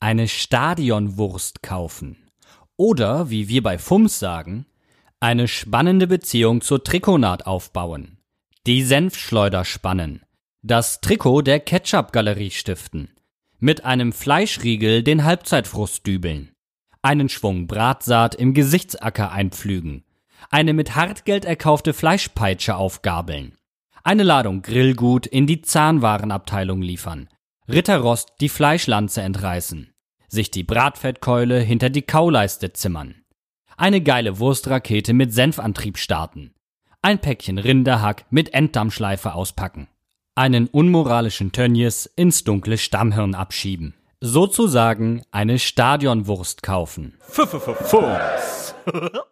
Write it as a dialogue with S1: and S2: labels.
S1: eine Stadionwurst kaufen. Oder, wie wir bei FUMS sagen, eine spannende Beziehung zur Trikotnaht aufbauen. Die Senfschleuder spannen. Das Trikot der Ketchup-Galerie stiften. Mit einem Fleischriegel den Halbzeitfrust dübeln. Einen Schwung Bratsaat im Gesichtsacker einpflügen. Eine mit Hartgeld erkaufte Fleischpeitsche aufgabeln. Eine Ladung Grillgut in die Zahnwarenabteilung liefern. Ritterrost die Fleischlanze entreißen. Sich die Bratfettkeule hinter die Kauleiste zimmern. Eine geile Wurstrakete mit Senfantrieb starten. Ein Päckchen Rinderhack mit Enddammschleife auspacken. Einen unmoralischen Tönnies ins dunkle Stammhirn abschieben. Sozusagen eine Stadionwurst kaufen.
S2: F -f -f